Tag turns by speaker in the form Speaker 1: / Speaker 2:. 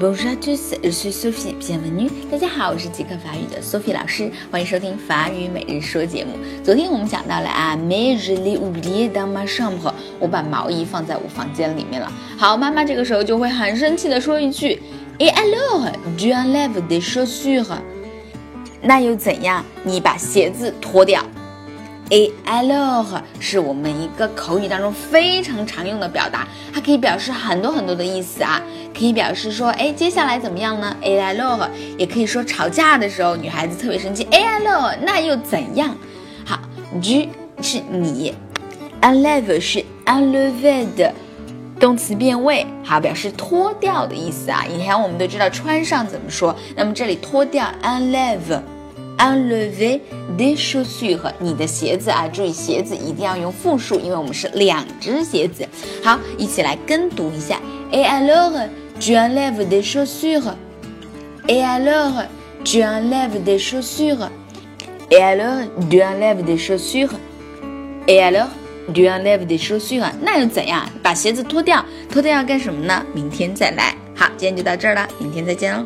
Speaker 1: Bonjour tous, je suis Sophie. Bienvenue. 大家好，我是即刻法语的 Sophie 老师，欢迎收听法语每日说节目。昨天我们讲到了啊，mais je l'ai oublié dans ma chambre，我把毛衣放在我房间里面了。好，妈妈这个时候就会很生气的说一句，et alors tu enlèves des chaussures？那又怎样？你把鞋子脱掉。Et alors 是我们一个口语当中非常常用的表达，它可以表示很多很多的意思啊，可以表示说，哎，接下来怎么样呢？Et alors 也可以说吵架的时候，女孩子特别生气，Et alors 那又怎样？好，G 是你，enlève 是 enlever 的动词变位，好，表示脱掉的意思啊。以前我们都知道穿上怎么说，那么这里脱掉 enlève。enlever des chaussures，你的鞋子啊，注意鞋子一定要用复数，因为我们是两只鞋子。好，一起来跟读一下。Et alors tu enlèves des chaussures. Et alors tu enlèves des chaussures. Et alors tu enlèves des chaussures. Et alors Do you have the shoes on？那又怎样？把鞋子脱掉，脱掉要干什么呢？明天再来。好，今天就到这儿了，明天再见喽。